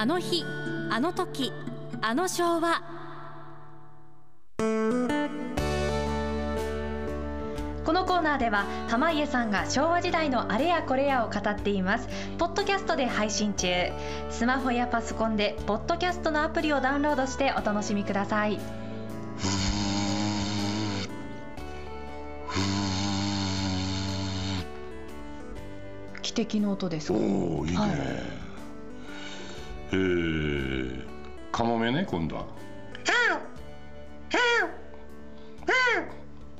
あの日あの時あの昭和。このコーナーでは濱家さんが昭和時代のあれやこれやを語っています。ポッドキャストで配信中。スマホやパソコンでポッドキャストのアプリをダウンロードしてお楽しみください。汽笛の音ですおおいいね、はいえー、カモメね今度は。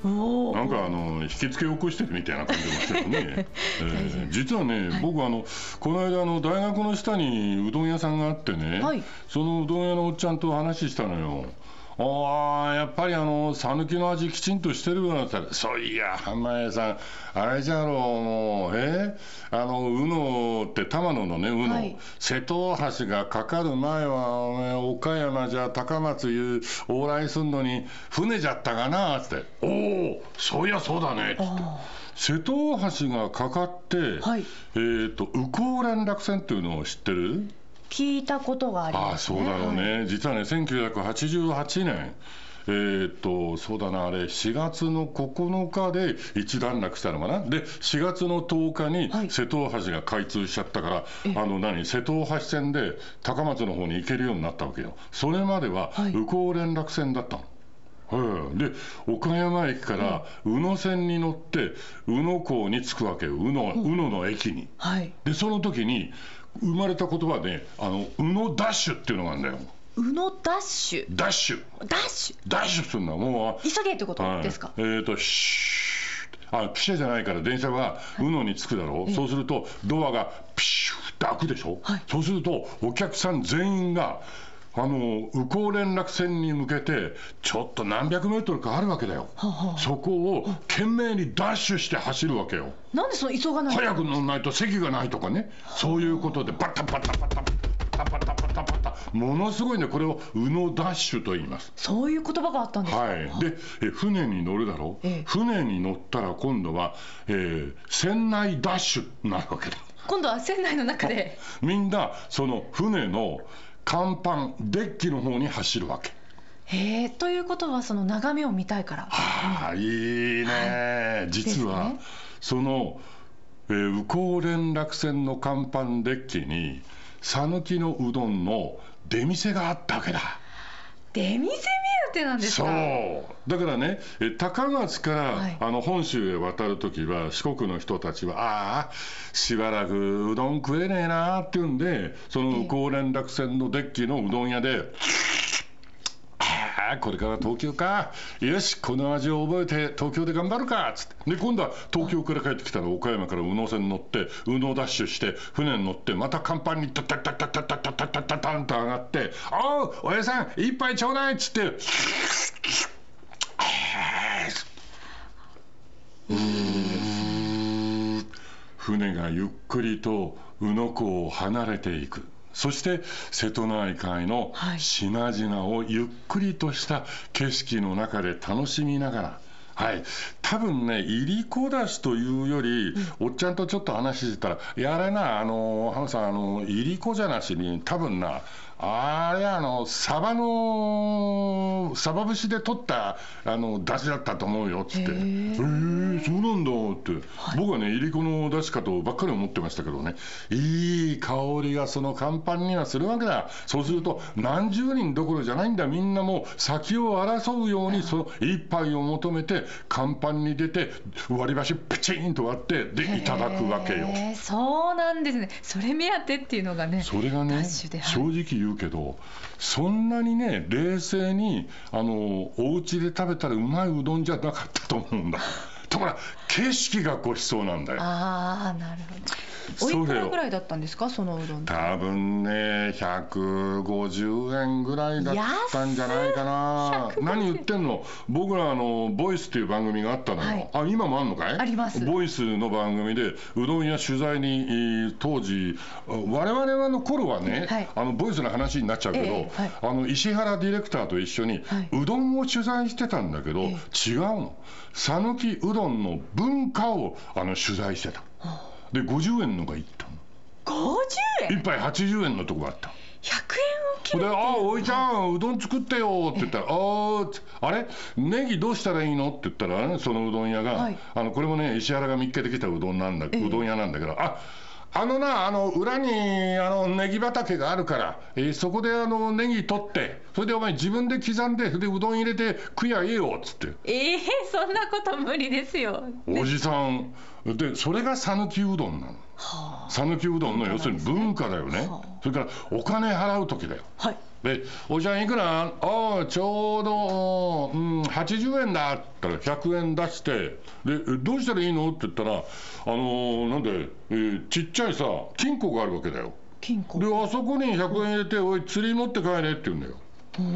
おなんかあの引き付け起こしてるみたいな感じがしたけどね、えー実はね、僕あのこの間あの大学の下にうどん屋さんがあってね、はい。そのうどん屋のおっちゃんと話したのよ。ああやっぱりあの讃岐の味きちんとしてるようなった。らそういや浜屋さんあれじゃろうもうえあの宇野って玉野のね宇野、はい。瀬戸大橋がかかる前はお前岡山じゃ高松いう往来すんのに船じゃったかなっつって「おおそういやそうだね」っつって。あ瀬戸大橋がかかって、はい。えっ、と宇高連絡船っていうのを知ってる？聞いたことがありああますね。そうだろうね、実はね1988年えーっとそうだなあれ4月の9日で一段落したのかな？で4月の10日にはい。瀬戸大橋が開通しちゃったから、あの何？瀬戸大橋線で高松の方に行けるようになったわけよ。それまでははい。宇高連絡船だったの。はいで岡山駅から宇野線に乗って宇野港に着くわけよ。宇野宇野の駅に。はい。でその時に生まれた言葉であの宇野ダッシュっていうのがあるんだよ。宇野ダッシュ？ダッシュ。ダッシュ？ダッシュするんだ。もう急げってことはいですか、えっ、ー、とシューあピシャじゃないから電車が宇野に着くだろう、そうするとドアがピシューって開くでしょ、はい。そうするとお客さん全員があの宇高連絡船に向けてちょっと何百メートルかあるわけだよ、はあはあ。そこを懸命にダッシュして走るわけよ、なんでその急がない早く乗んないと席がないとかね、そういうことでバタバタバタバタバタバタバタ、ものすごいね、これを宇野ダッシュと言います。そういう言葉があったんですか、はい、でえ船に乗るだろ？う、ええ。船に乗ったら今度は、えー船内ダッシュになるわけだ。今度は船内の中で。みんなその船の甲板デッキの方に走るわけ。へえということはその眺めを見たいから。はあ、いいね、実は、ですね。その、えー、宇高連絡船の甲板デッキに讃岐のうどんの出店があったわけだ。出店？目当てなんですそかう。だからねえ高松から、はい。あの本州へ渡る時は四国の人たちはああしばらくうどん食えねえなっていうんでその高連絡船のデッキのうどん屋で。ああこれから東京か。よしこの味を覚えて東京で頑張るか。っつって。で今度は東京から帰ってきたら岡山から宇野線に乗って宇野ダッシュして船に乗ってまた甲板にタタタタタタタタタタタンと上がって「おうおやさん一杯ちょうだい」っつって船がゆっくりと宇野港を離れていくそして瀬戸内海のはい。品々をゆっくりとした景色の中で楽しみながらはい、多分ね、いりこだしというより、おっちゃんとちょっと話してたら、いやあれな、あの、ハムさん、あの、いりこじゃなしに、多分な、あれ、あの、サバの、サバ節で取った、あの、だしだったと思うよ、つって。へえーー、そうなんだって、僕はね、いりこのだしかとばっかり思ってましたけどね、いい香りがその甲板にはするわけだ。そうすると、何十人どころじゃないんだ、みんなもう先を争うように、その一杯を求めて、甲板に出て、割り箸ペチンと割って、で、いただくわけよ。そうなんですね。それ目当てっていうのがねそれがね正直言うけどそんなにね冷静にあのお家で食べたらうまいうどんじゃなかったと思うんだところが景色がごちそうなんだよ。ああなるほど。おいくらぐらいだったんですか？そのうどん多分ね150円ぐらいだったんじゃないかな。150何言ってんの？僕らあのボイスっていう番組があったのよ、はい。あ今もあんのかい？あります。ボイスの番組でうどん屋取材にえー当時我々の頃はね、はい。あのボイスの話になっちゃうけど、ええはい。あの石原ディレクターと一緒にはい。うどんを取材してたんだけど、え違うの。讃岐うどんの文化をあの取材してた。で50円のがいったの。50円？一杯80円のとこがあった。100円を切るで「あおいちゃんうどん作ってよ」って言ったら「あーあれ？ネギどうしたらいいの?」って言ったらねそのうどん屋が、はい。あのこれもね石原が見っけてきたうどんなんだ、うどん屋なんだけどああのなあの裏にあのネギ畑があるから、えーそこであのネギ取ってそれでお前自分で刻んででうどん入れて食やええよっつって。ええそんなこと無理ですよ。おじさんでそれが讃岐うどんなの。は讃岐うどんの要するに文化だよね。はあ。それからお金払う時だよ。あはいで「おじちゃんいくらああちょうど、うん、80円だ」って言ったら100円出してで「えどうしたらいいの?」って言ったらあのーなんで、えーちっちゃいさ金庫があるわけだよ金庫であそこに100円入れて「おい釣り持って帰れ」って言うんだよ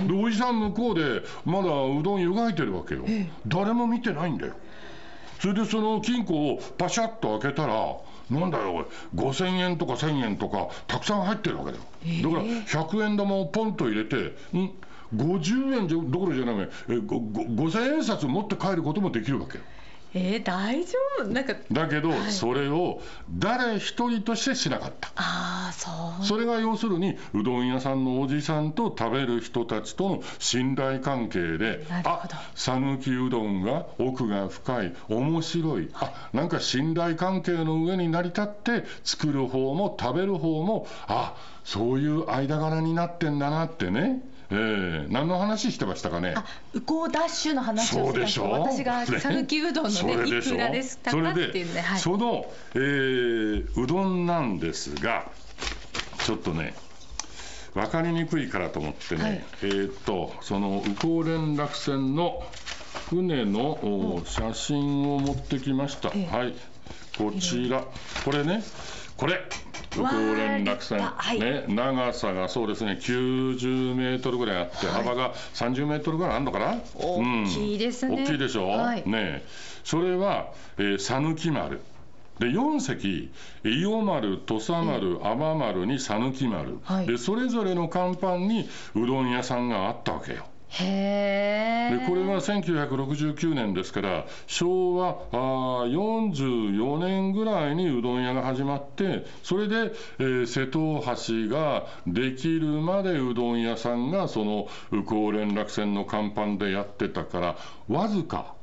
でおじさん向こうでまだうどん湯がいてるわけよええ誰も見てないんだよそれでその金庫をパシャッと開けたらなんだよおい。5000円とか1000円とかたくさん入ってるわけだよ、だから100円玉をポンと入れてん？50円じゃどころじゃない。えごご5000円札持って帰ることもできるわけよえー、大丈夫？なんかだけど、はい。それを誰一人としてしなかった。ああそう。それが要するにうどん屋さんのおじさんと食べる人たちとの信頼関係でなるほど。あ讃岐うどんが奥が深い面白いあなんか信頼関係の上に成り立って作る方も食べる方もあそういう間柄になってんだなってね、えー、何の話してましたかね？あうこうダッシュの話をしょ私が讃岐うどんのそねいくらですかそれっていうで、ねはい。その、えーうどんなんですがちょっとね分かりにくいからと思ってね、はい。えーっとその宇高連絡船の船のお写真を持ってきました、ええ。はい。こちら。これね。これ宇高連絡船、わー立派。ね、長さがそうですね90メートルぐらいあって、幅が30メートルぐらいあるのかな？大きいですね。大きいでしょ、はい。ねそれは讃岐、えー讃岐丸。で4隻伊予丸土佐丸尼丸に讃岐丸、はい。でそれぞれの甲板にうどん屋さんがあったわけよでこれは1969年ですから昭和あー44年ぐらいにうどん屋が始まってそれで、えー瀬戸大橋ができるまでうどん屋さんがその宇高連絡船の甲板でやってたからわずか、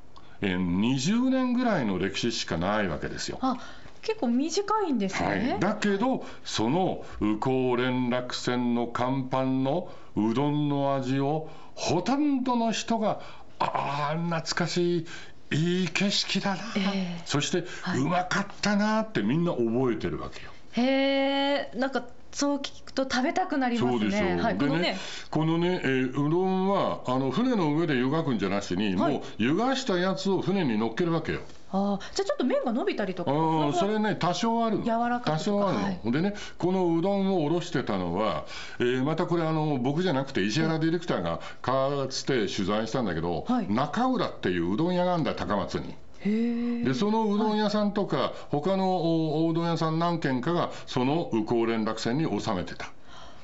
えー20年ぐらいの歴史しかないわけですよ。あ結構短いんですはねい、だけどその宇高連絡船の甲板のうどんの味をほとんどの人がああ懐かしいいい景色だな、ええ。そして、はい。うまかったなってみんな覚えてるわけよ。へえなんかそう聞くと食べたくなりますそうでしょう、ねはいこのねでねこのね、えーうどんはあの船の上で湯がくんじゃなしに、はい。もう湯がしたやつを船に乗っけるわけよ。あーじゃあちょっと麺が伸びたりとかああそれね多少ある。の柔らかく。多少あるの、はい。でねこのうどんをおろしてたのは、えーまたこれあの僕じゃなくて石原ディレクターがかつて取材したんだけど、はい。中浦っていううどん屋があるんだよ高松に。へえでそのうどん屋さんとか、他のおおうどん屋さん何軒かがその宇高連絡船に収めてた。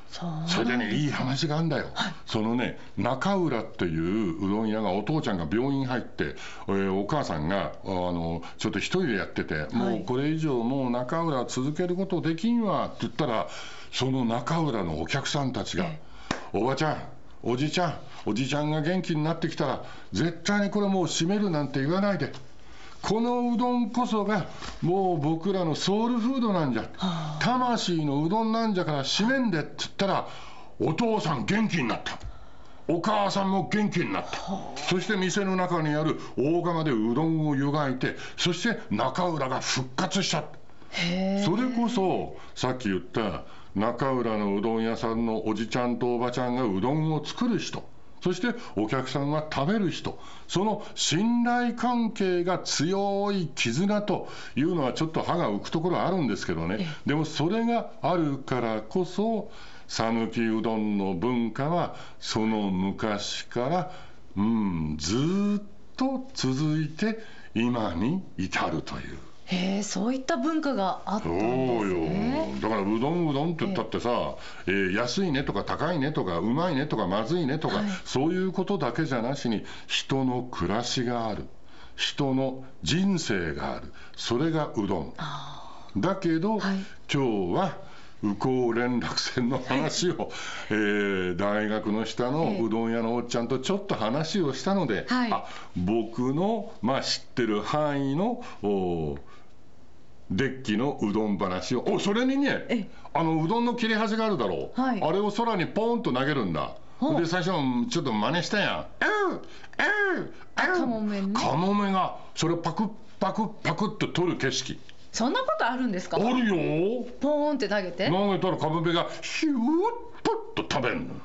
それでねいい話があるんだよ、そのね中浦っていううどん屋がお父ちゃんが病院入って、えーお母さんがあのちょっと一人でやってて、もうこれ以上もう中浦続けることできんわって言ったらその中浦のお客さんたちがえ「おばちゃんおじちゃんおじちゃんが元気になってきたら絶対にこれもう閉めるなんて言わないで」このうどんこそがもう僕らのソウルフードなんじゃ、魂のうどんなんじゃから閉めんでって言ったらお父さん元気になった。お母さんも元気になった。そして店の中にある大釜でうどんを湯がいてそして中浦が復活した。それこそさっき言った中浦のうどん屋さんのおじちゃんとおばちゃんがうどんを作る人そしてお客さんが食べる人その信頼関係が強い絆というのはちょっと歯が浮くところあるんですけどねでもそれがあるからこそ讃岐うどんの文化はその昔から、うん、ずーっと続いて今に至るという。へえそういった文化があったんそうですよ。ねだからうどんうどんって言ったってさ、えー安いねとか高いねとかうまいねとかまずいねとか、はい。そういうことだけじゃなしに人の暮らしがある。人の人生がある。それがうどん。あだけど、はい。今日は宇高連絡船の話を、えー大学の下のうどん屋のおっちゃんとちょっと話をしたので、はい。あ僕の、まあ、知ってる範囲のおデッキのうどん話を。おそれにねえあのうどんの切れ端があるだろう、はい。あれを空にポーンと投げるんだ。で最初ちょっと真似したやん「うんうん。うん」カモメね。カモメがそれをパクッパクッパクッと撮る景色。そんなことあるんですか？あるよ。ポーンって投げて。投げたらカモメがヒューッポッと食べるの。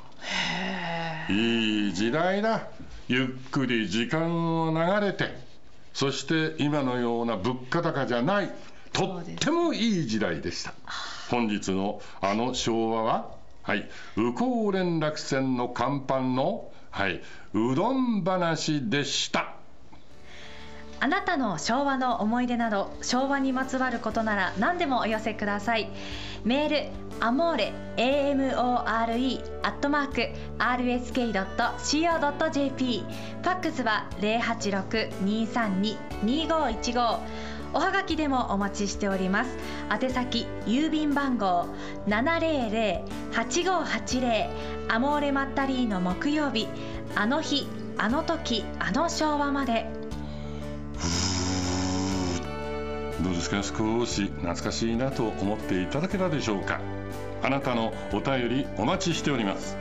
いい時代だ。ゆっくり時間を流れて。そして今のような物価高じゃないとってもいい時代でした。本日のあの昭和ははい宇高連絡船の甲板のはいうどん話でした。あなたの昭和の思い出など昭和にまつわることなら何でもお寄せください。メールアモーレ AMORE アットマーク RSK.CO.JP ファックスは086-232-2515おはがきでもお待ちしております。宛先郵便番号700-8580アモーレマッタリーの木曜日。あの日あの時あの昭和まで。どうですか？少し懐かしいなと思っていただけたでしょうか？あなたのお便りお待ちしております。